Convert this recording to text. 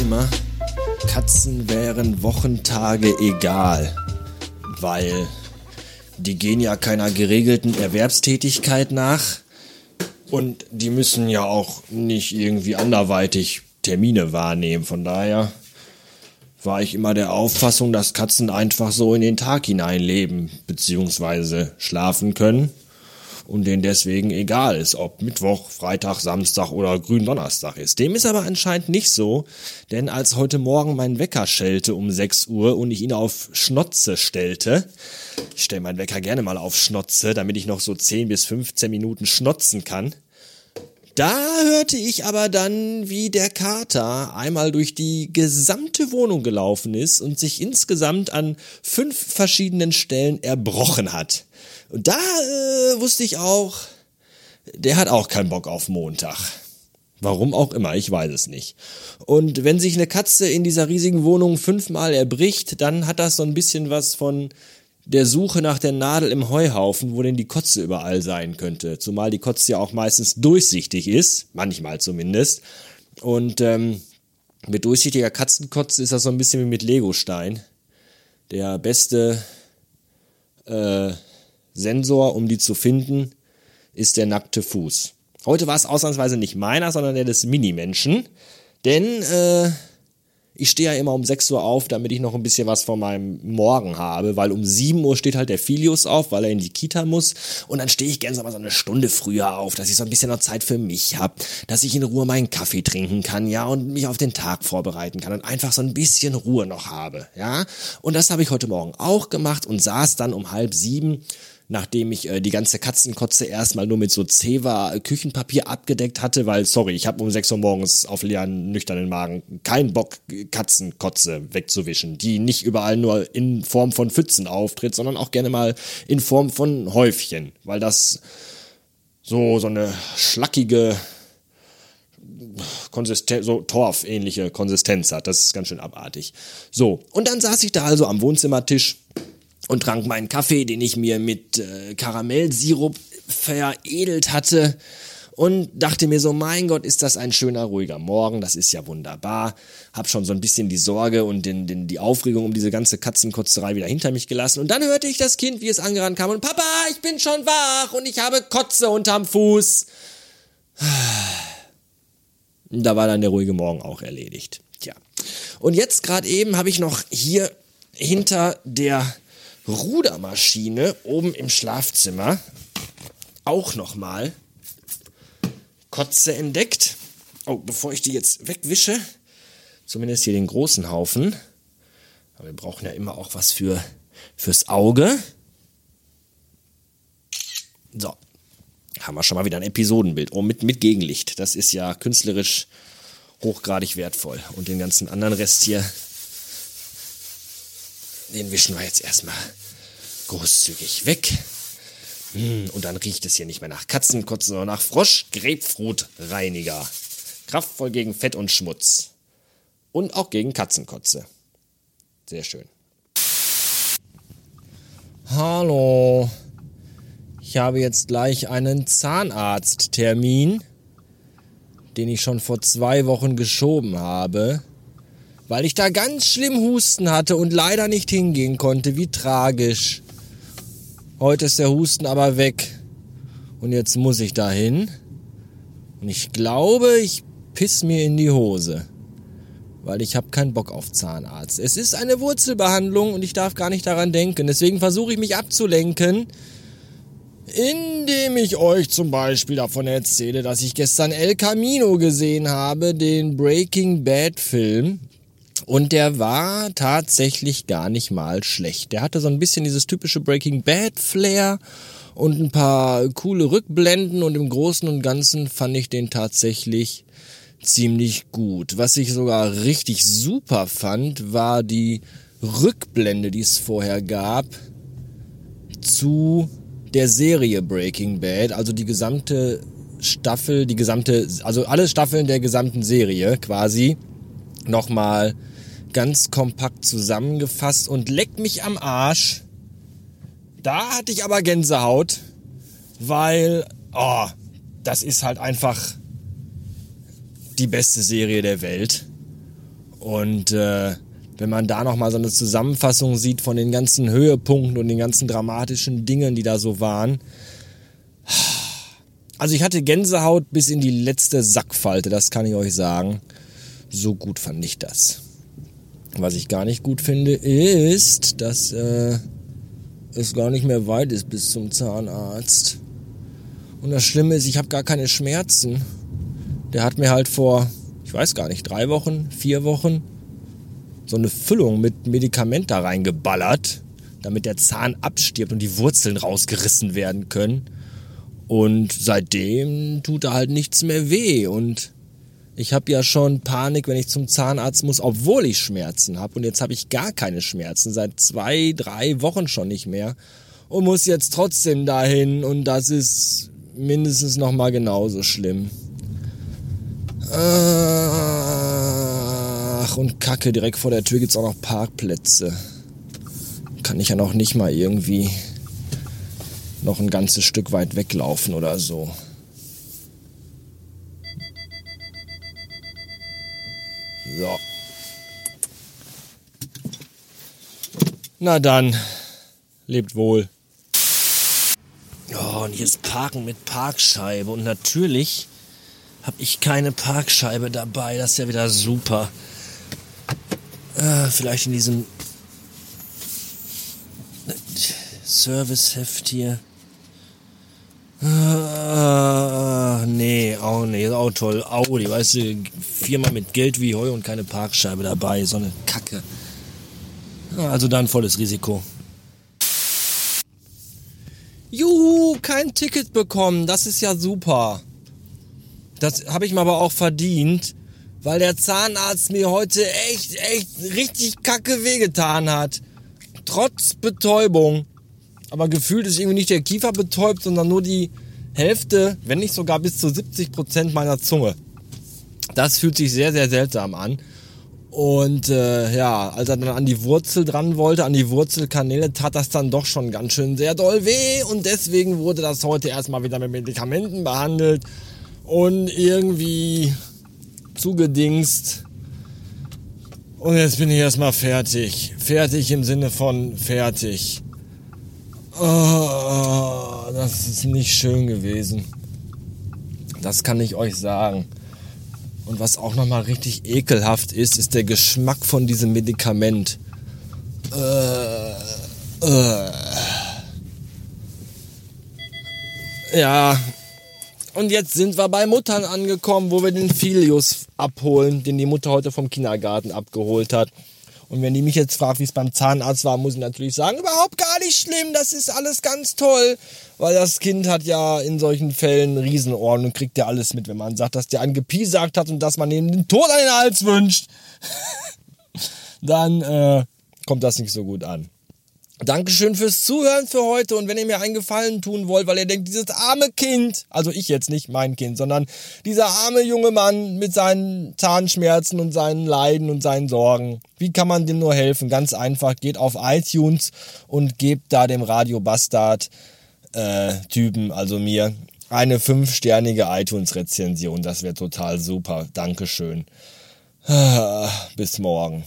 immer, Katzen wären Wochentage egal, weil die gehen ja keiner geregelten Erwerbstätigkeit nach und die müssen ja auch nicht irgendwie anderweitig Termine wahrnehmen. Von daher war ich immer der Auffassung, dass Katzen einfach so in den Tag hinein leben bzw. schlafen können und denen deswegen egal ist, ob Mittwoch, Freitag, Samstag oder Gründonnerstag ist. Dem ist aber anscheinend nicht so, denn als heute Morgen mein Wecker schellte um 6 Uhr und ich ihn auf Schnotze stellte, ich stelle meinen Wecker gerne mal auf Schnotze, damit ich noch so 10 bis 15 Minuten schnotzen kann, da hörte ich aber dann, wie der Kater einmal durch die gesamte Wohnung gelaufen ist und sich insgesamt an fünf verschiedenen Stellen erbrochen hat. Und da äh, wusste ich auch, der hat auch keinen Bock auf Montag. Warum auch immer, ich weiß es nicht. Und wenn sich eine Katze in dieser riesigen Wohnung fünfmal erbricht, dann hat das so ein bisschen was von der Suche nach der Nadel im Heuhaufen, wo denn die Kotze überall sein könnte. Zumal die Kotze ja auch meistens durchsichtig ist, manchmal zumindest. Und ähm, mit durchsichtiger Katzenkotze ist das so ein bisschen wie mit Legostein. Der beste äh, Sensor, um die zu finden, ist der nackte Fuß. Heute war es ausnahmsweise nicht meiner, sondern der des Minimenschen. Denn äh, ich stehe ja immer um 6 Uhr auf, damit ich noch ein bisschen was von meinem Morgen habe, weil um 7 Uhr steht halt der Filius auf, weil er in die Kita muss. Und dann stehe ich gerne so so eine Stunde früher auf, dass ich so ein bisschen noch Zeit für mich habe, dass ich in Ruhe meinen Kaffee trinken kann, ja, und mich auf den Tag vorbereiten kann und einfach so ein bisschen Ruhe noch habe, ja. Und das habe ich heute Morgen auch gemacht und saß dann um halb sieben nachdem ich äh, die ganze Katzenkotze erstmal nur mit so Zewa Küchenpapier abgedeckt hatte, weil, sorry, ich habe um 6 Uhr morgens auf leeren, nüchternen Magen keinen Bock, Katzenkotze wegzuwischen, die nicht überall nur in Form von Pfützen auftritt, sondern auch gerne mal in Form von Häufchen, weil das so, so eine schlackige, Konsistenz, so Torf-ähnliche Konsistenz hat. Das ist ganz schön abartig. So, und dann saß ich da also am Wohnzimmertisch und trank meinen Kaffee, den ich mir mit äh, Karamellsirup veredelt hatte und dachte mir so, mein Gott, ist das ein schöner, ruhiger Morgen, das ist ja wunderbar. Hab schon so ein bisschen die Sorge und den, den, die Aufregung um diese ganze Katzenkotzerei wieder hinter mich gelassen. Und dann hörte ich das Kind, wie es angerannt kam und Papa, ich bin schon wach und ich habe Kotze unterm Fuß. Da war dann der ruhige Morgen auch erledigt. Tja. Und jetzt gerade eben habe ich noch hier hinter der Rudermaschine oben im Schlafzimmer auch nochmal Kotze entdeckt. Oh, bevor ich die jetzt wegwische, zumindest hier den großen Haufen. Aber wir brauchen ja immer auch was für, fürs Auge. So, haben wir schon mal wieder ein Episodenbild. Oh, mit, mit Gegenlicht. Das ist ja künstlerisch hochgradig wertvoll. Und den ganzen anderen Rest hier den wischen wir jetzt erstmal großzügig weg. Hm, und dann riecht es hier nicht mehr nach Katzenkotze, sondern nach Frosch-Grapefruit-Reiniger. Kraftvoll gegen Fett und Schmutz. Und auch gegen Katzenkotze. Sehr schön. Hallo. Ich habe jetzt gleich einen Zahnarzttermin, den ich schon vor zwei Wochen geschoben habe weil ich da ganz schlimm Husten hatte und leider nicht hingehen konnte. Wie tragisch. Heute ist der Husten aber weg. Und jetzt muss ich dahin. Und ich glaube, ich piss mir in die Hose. Weil ich habe keinen Bock auf Zahnarzt. Es ist eine Wurzelbehandlung und ich darf gar nicht daran denken. Deswegen versuche ich mich abzulenken, indem ich euch zum Beispiel davon erzähle, dass ich gestern El Camino gesehen habe, den Breaking Bad Film. Und der war tatsächlich gar nicht mal schlecht. Der hatte so ein bisschen dieses typische Breaking Bad Flair und ein paar coole Rückblenden und im Großen und Ganzen fand ich den tatsächlich ziemlich gut. Was ich sogar richtig super fand, war die Rückblende, die es vorher gab zu der Serie Breaking Bad, also die gesamte Staffel, die gesamte, also alle Staffeln der gesamten Serie quasi nochmal ganz kompakt zusammengefasst und leckt mich am Arsch. Da hatte ich aber Gänsehaut, weil, oh, das ist halt einfach die beste Serie der Welt. Und äh, wenn man da nochmal so eine Zusammenfassung sieht von den ganzen Höhepunkten und den ganzen dramatischen Dingen, die da so waren. Also ich hatte Gänsehaut bis in die letzte Sackfalte, das kann ich euch sagen. So gut fand ich das. Was ich gar nicht gut finde, ist, dass äh, es gar nicht mehr weit ist bis zum Zahnarzt. Und das Schlimme ist, ich habe gar keine Schmerzen. Der hat mir halt vor, ich weiß gar nicht, drei Wochen, vier Wochen so eine Füllung mit Medikament da reingeballert, damit der Zahn abstirbt und die Wurzeln rausgerissen werden können. Und seitdem tut da halt nichts mehr weh. Und ich habe ja schon Panik, wenn ich zum Zahnarzt muss, obwohl ich Schmerzen habe. Und jetzt habe ich gar keine Schmerzen, seit zwei, drei Wochen schon nicht mehr. Und muss jetzt trotzdem dahin. Und das ist mindestens nochmal genauso schlimm. Ach, und Kacke, direkt vor der Tür gibt's auch noch Parkplätze. Kann ich ja noch nicht mal irgendwie noch ein ganzes Stück weit weglaufen oder so. So. Na dann, lebt wohl. Oh, und hier ist Parken mit Parkscheibe. Und natürlich habe ich keine Parkscheibe dabei. Das ist ja wieder super. Äh, vielleicht in diesem Serviceheft hier. Ah, nee, auch nee, auch toll. Audi, weißt du, Firma mit Geld wie Heu und keine Parkscheibe dabei, so eine Kacke. Also dann volles Risiko. Juhu, kein Ticket bekommen, das ist ja super. Das habe ich mir aber auch verdient, weil der Zahnarzt mir heute echt, echt richtig kacke wehgetan hat. Trotz Betäubung. Aber gefühlt ist irgendwie nicht der Kiefer betäubt, sondern nur die Hälfte, wenn nicht sogar bis zu 70 Prozent meiner Zunge. Das fühlt sich sehr, sehr seltsam an. Und äh, ja, als er dann an die Wurzel dran wollte, an die Wurzelkanäle, tat das dann doch schon ganz schön sehr doll weh. Und deswegen wurde das heute erstmal wieder mit Medikamenten behandelt und irgendwie zugedingst. Und jetzt bin ich erstmal fertig. Fertig im Sinne von fertig. Oh, das ist nicht schön gewesen. Das kann ich euch sagen. Und was auch nochmal richtig ekelhaft ist, ist der Geschmack von diesem Medikament. Äh, äh. Ja. Und jetzt sind wir bei Muttern angekommen, wo wir den Filius abholen, den die Mutter heute vom Kindergarten abgeholt hat. Und wenn die mich jetzt fragt, wie es beim Zahnarzt war, muss ich natürlich sagen, überhaupt gar nicht schlimm, das ist alles ganz toll. Weil das Kind hat ja in solchen Fällen Riesenohren und kriegt ja alles mit, wenn man sagt, dass der einen gepiesagt hat und dass man ihm den Tod an den Hals wünscht. Dann äh, kommt das nicht so gut an. Dankeschön fürs Zuhören für heute und wenn ihr mir einen Gefallen tun wollt, weil ihr denkt, dieses arme Kind, also ich jetzt nicht mein Kind, sondern dieser arme junge Mann mit seinen Zahnschmerzen und seinen Leiden und seinen Sorgen, wie kann man dem nur helfen? Ganz einfach, geht auf iTunes und gebt da dem Radio Bastard äh, Typen, also mir, eine fünfsternige iTunes-Rezension. Das wäre total super. Dankeschön. Bis morgen.